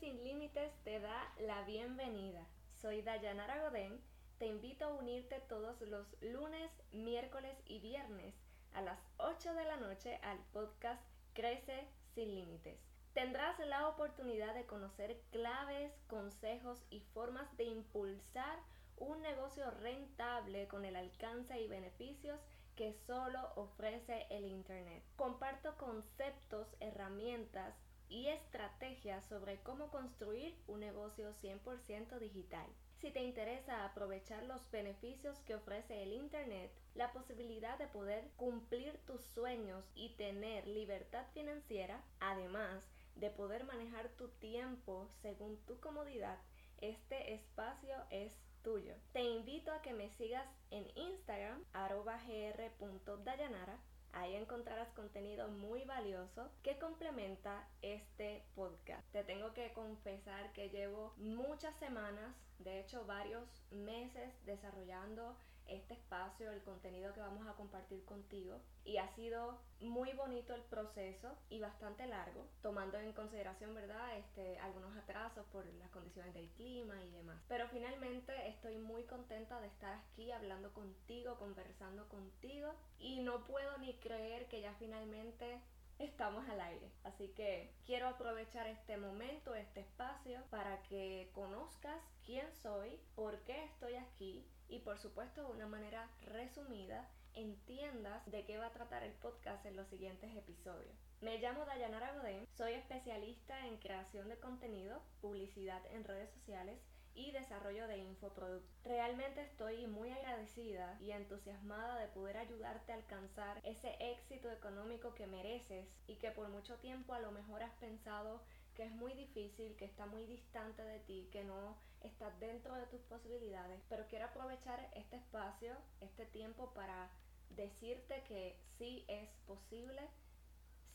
sin Límites te da la bienvenida. Soy Dayanara Godén. Te invito a unirte todos los lunes, miércoles y viernes a las 8 de la noche al podcast Crece sin Límites. Tendrás la oportunidad de conocer claves, consejos y formas de impulsar un negocio rentable con el alcance y beneficios que solo ofrece el Internet. Comparto conceptos, herramientas y estrategias sobre cómo construir un negocio 100% digital. Si te interesa aprovechar los beneficios que ofrece el Internet, la posibilidad de poder cumplir tus sueños y tener libertad financiera, además de poder manejar tu tiempo según tu comodidad, este espacio es tuyo. Te invito a que me sigas en Instagram, arroba gr.dayanara Ahí encontrarás contenido muy valioso que complementa este podcast. Te tengo que confesar que llevo muchas semanas, de hecho varios meses desarrollando este espacio, el contenido que vamos a compartir contigo. Y ha sido muy bonito el proceso y bastante largo, tomando en consideración, ¿verdad?, este, algunos atrasos por las condiciones del clima y demás. Pero finalmente estoy muy contenta de estar aquí hablando contigo, conversando contigo. Y no puedo ni creer que ya finalmente estamos al aire. Así que quiero aprovechar este momento, este espacio, para que conozcas quién soy, por qué estoy aquí y por supuesto de una manera resumida entiendas de qué va a tratar el podcast en los siguientes episodios. Me llamo Dayanara Godén, soy especialista en creación de contenido, publicidad en redes sociales y desarrollo de infoproductos. Realmente estoy muy agradecida y entusiasmada de poder ayudarte a alcanzar ese éxito económico que mereces y que por mucho tiempo a lo mejor has pensado que es muy difícil, que está muy distante de ti, que no está dentro de tus posibilidades, pero quiero aprovechar este espacio, este tiempo para decirte que sí es posible,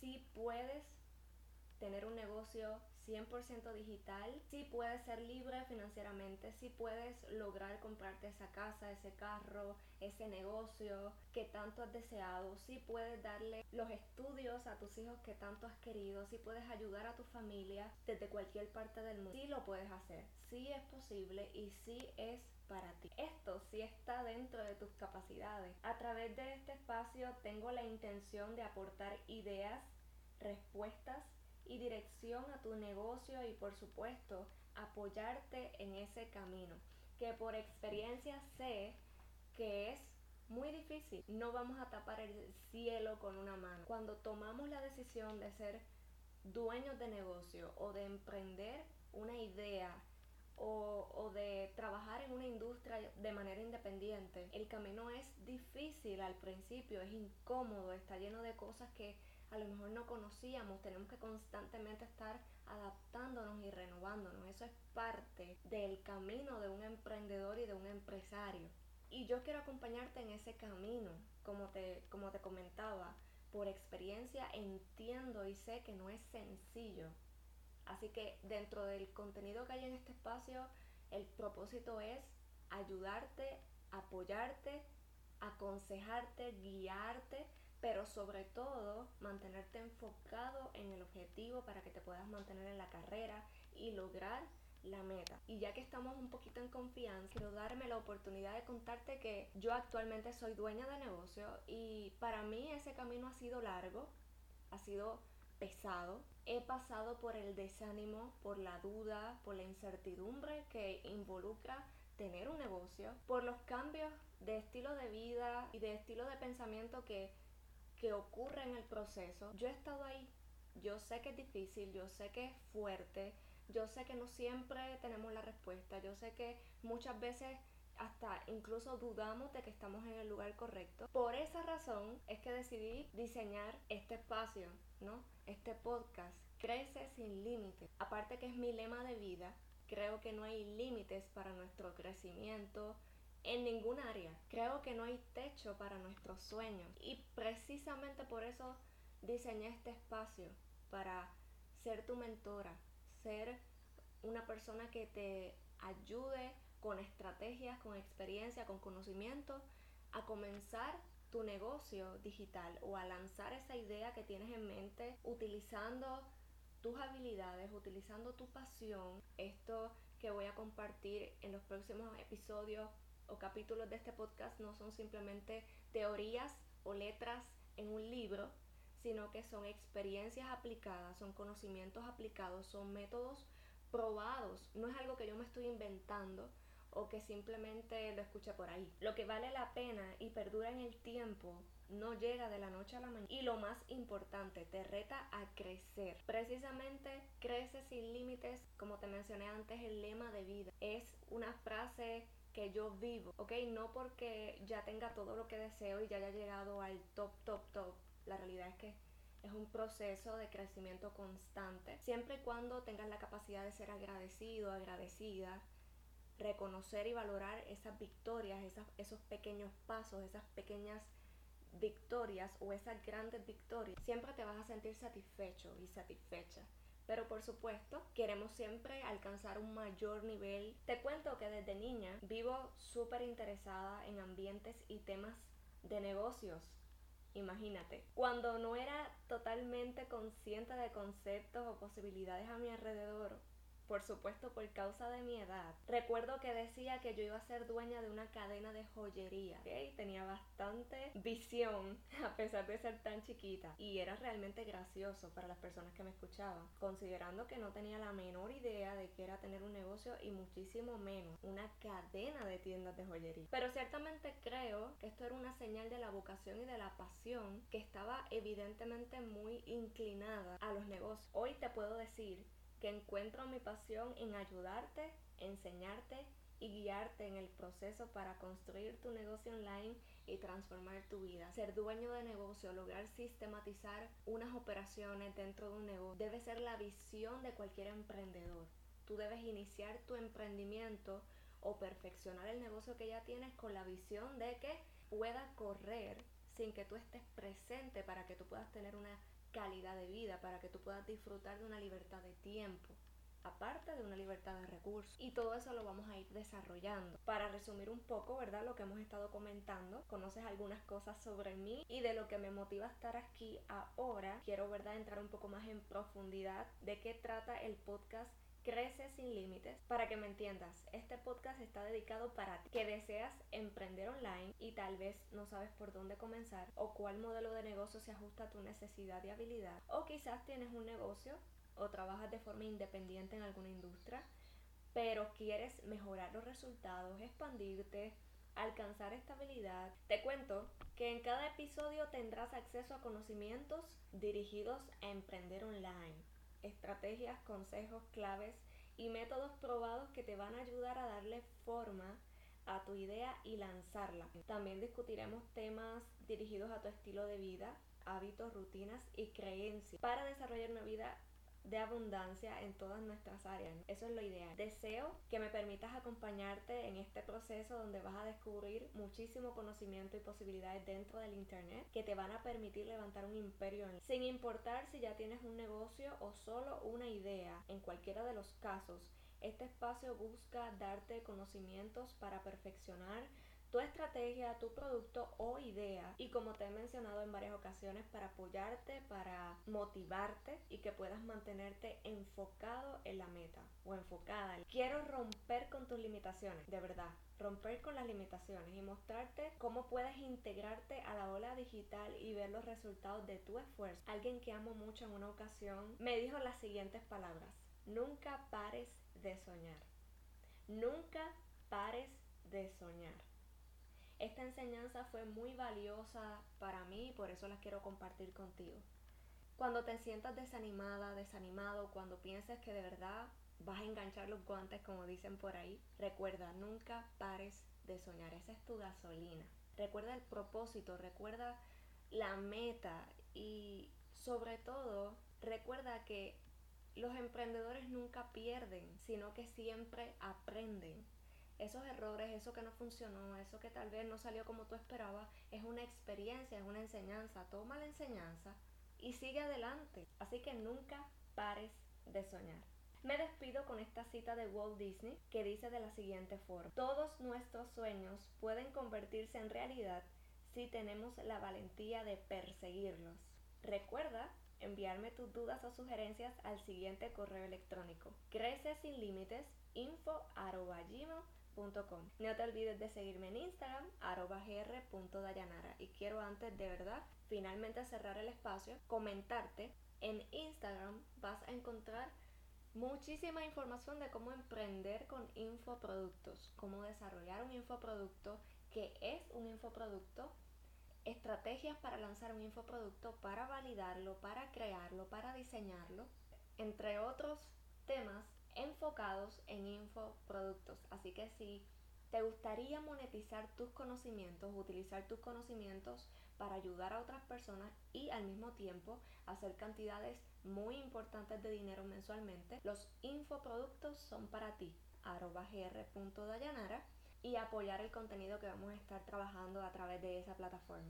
sí puedes tener un negocio 100% digital, si puedes ser libre financieramente, si puedes lograr comprarte esa casa, ese carro, ese negocio que tanto has deseado, si puedes darle los estudios a tus hijos que tanto has querido, si puedes ayudar a tu familia desde cualquier parte del mundo, sí lo puedes hacer, sí es posible y sí es para ti. Esto sí está dentro de tus capacidades. A través de este espacio tengo la intención de aportar ideas, respuestas y dirección a tu negocio y por supuesto apoyarte en ese camino que por experiencia sé que es muy difícil. No vamos a tapar el cielo con una mano. Cuando tomamos la decisión de ser dueños de negocio o de emprender una idea o, o, de trabajar en una industria de manera independiente, el camino es difícil al principio, es incómodo, está lleno de cosas que a lo mejor no conocíamos, tenemos que constantemente estar adaptándonos y renovándonos. Eso es parte del camino de un emprendedor y de un empresario. Y yo quiero acompañarte en ese camino, como te, como te comentaba, por experiencia entiendo y sé que no es sencillo. Así que dentro del contenido que hay en este espacio, el propósito es ayudarte, apoyarte, aconsejarte, guiarte pero sobre todo mantenerte enfocado en el objetivo para que te puedas mantener en la carrera y lograr la meta. Y ya que estamos un poquito en confianza, quiero darme la oportunidad de contarte que yo actualmente soy dueña de negocio y para mí ese camino ha sido largo, ha sido pesado. He pasado por el desánimo, por la duda, por la incertidumbre que involucra tener un negocio, por los cambios de estilo de vida y de estilo de pensamiento que que ocurre en el proceso. Yo he estado ahí, yo sé que es difícil, yo sé que es fuerte, yo sé que no siempre tenemos la respuesta, yo sé que muchas veces hasta incluso dudamos de que estamos en el lugar correcto. Por esa razón es que decidí diseñar este espacio, ¿no? Este podcast, Crece sin límites. Aparte que es mi lema de vida, creo que no hay límites para nuestro crecimiento, en ningún área. Creo que no hay techo para nuestros sueños y precisamente por eso diseñé este espacio para ser tu mentora, ser una persona que te ayude con estrategias, con experiencia, con conocimiento a comenzar tu negocio digital o a lanzar esa idea que tienes en mente utilizando tus habilidades, utilizando tu pasión. Esto que voy a compartir en los próximos episodios o capítulos de este podcast no son simplemente teorías o letras en un libro, sino que son experiencias aplicadas, son conocimientos aplicados, son métodos probados. No es algo que yo me estoy inventando o que simplemente lo escuché por ahí. Lo que vale la pena y perdura en el tiempo no llega de la noche a la mañana. Y lo más importante, te reta a crecer. Precisamente crece sin límites, como te mencioné antes, el lema de vida. Es una frase que yo vivo, ¿ok? No porque ya tenga todo lo que deseo y ya haya llegado al top, top, top. La realidad es que es un proceso de crecimiento constante. Siempre y cuando tengas la capacidad de ser agradecido, agradecida, reconocer y valorar esas victorias, esas, esos pequeños pasos, esas pequeñas victorias o esas grandes victorias, siempre te vas a sentir satisfecho y satisfecha. Pero por supuesto, queremos siempre alcanzar un mayor nivel. Te cuento que desde niña vivo súper interesada en ambientes y temas de negocios. Imagínate, cuando no era totalmente consciente de conceptos o posibilidades a mi alrededor, por supuesto por causa de mi edad. Recuerdo que decía que yo iba a ser dueña de una cadena de joyería. ¿okay? Tenía bastante visión a pesar de ser tan chiquita y era realmente gracioso para las personas que me escuchaban, considerando que no tenía la menor idea de que era tener un negocio y muchísimo menos una cadena de tiendas de joyería. Pero ciertamente creo que esto era una señal de la vocación y de la pasión que estaba evidentemente muy inclinada a los negocios. Hoy te puedo decir que encuentro mi pasión en ayudarte, enseñarte y guiarte en el proceso para construir tu negocio online y transformar tu vida. Ser dueño de negocio, lograr sistematizar unas operaciones dentro de un negocio, debe ser la visión de cualquier emprendedor. Tú debes iniciar tu emprendimiento o perfeccionar el negocio que ya tienes con la visión de que pueda correr sin que tú estés presente para que tú puedas tener una calidad de vida, para que tú puedas disfrutar de una libertad de tiempo, aparte de una libertad de recursos. Y todo eso lo vamos a ir desarrollando. Para resumir un poco, ¿verdad? Lo que hemos estado comentando, conoces algunas cosas sobre mí y de lo que me motiva a estar aquí ahora. Quiero, ¿verdad? Entrar un poco más en profundidad de qué trata el podcast Crece sin límites. Para que me entiendas, este podcast está dedicado para ti que deseas emprender online y tal vez no sabes por dónde comenzar o cuál modelo de negocio se ajusta a tu necesidad y habilidad. O quizás tienes un negocio o trabajas de forma independiente en alguna industria, pero quieres mejorar los resultados, expandirte, alcanzar estabilidad. Te cuento que en cada episodio tendrás acceso a conocimientos dirigidos a emprender online estrategias, consejos, claves y métodos probados que te van a ayudar a darle forma a tu idea y lanzarla. También discutiremos temas dirigidos a tu estilo de vida, hábitos, rutinas y creencias para desarrollar una vida de abundancia en todas nuestras áreas. Eso es lo ideal. Deseo que me permitas acompañarte en este proceso donde vas a descubrir muchísimo conocimiento y posibilidades dentro del Internet que te van a permitir levantar un imperio sin importar si ya tienes un negocio o solo una idea. En cualquiera de los casos, este espacio busca darte conocimientos para perfeccionar tu estrategia, tu producto o idea y como te he mencionado en varias ocasiones para apoyarte, para motivarte y que puedas mantenerte enfocado en la meta o enfocada. Quiero romper con tus limitaciones, de verdad, romper con las limitaciones y mostrarte cómo puedes integrarte a la ola digital y ver los resultados de tu esfuerzo. Alguien que amo mucho en una ocasión me dijo las siguientes palabras, nunca pares de soñar, nunca pares de soñar. Esta enseñanza fue muy valiosa para mí y por eso las quiero compartir contigo. Cuando te sientas desanimada, desanimado, cuando pienses que de verdad vas a enganchar los guantes como dicen por ahí, recuerda, nunca pares de soñar. Esa es tu gasolina. Recuerda el propósito, recuerda la meta y sobre todo recuerda que los emprendedores nunca pierden, sino que siempre aprenden esos errores, eso que no funcionó, eso que tal vez no salió como tú esperabas, es una experiencia, es una enseñanza. Toma la enseñanza y sigue adelante. Así que nunca pares de soñar. Me despido con esta cita de Walt Disney que dice de la siguiente forma, todos nuestros sueños pueden convertirse en realidad si tenemos la valentía de perseguirlos. Recuerda enviarme tus dudas o sugerencias al siguiente correo electrónico crece sin límites info no te olvides de seguirme en Instagram, arroba gr.dayanara. Y quiero antes de verdad finalmente cerrar el espacio, comentarte. En Instagram vas a encontrar muchísima información de cómo emprender con infoproductos, cómo desarrollar un infoproducto, qué es un infoproducto, estrategias para lanzar un infoproducto, para validarlo, para crearlo, para diseñarlo, entre otros temas enfocados en infoproductos. Así que si te gustaría monetizar tus conocimientos, utilizar tus conocimientos para ayudar a otras personas y al mismo tiempo hacer cantidades muy importantes de dinero mensualmente, los infoproductos son para ti. arroba gr.dayanara y apoyar el contenido que vamos a estar trabajando a través de esa plataforma.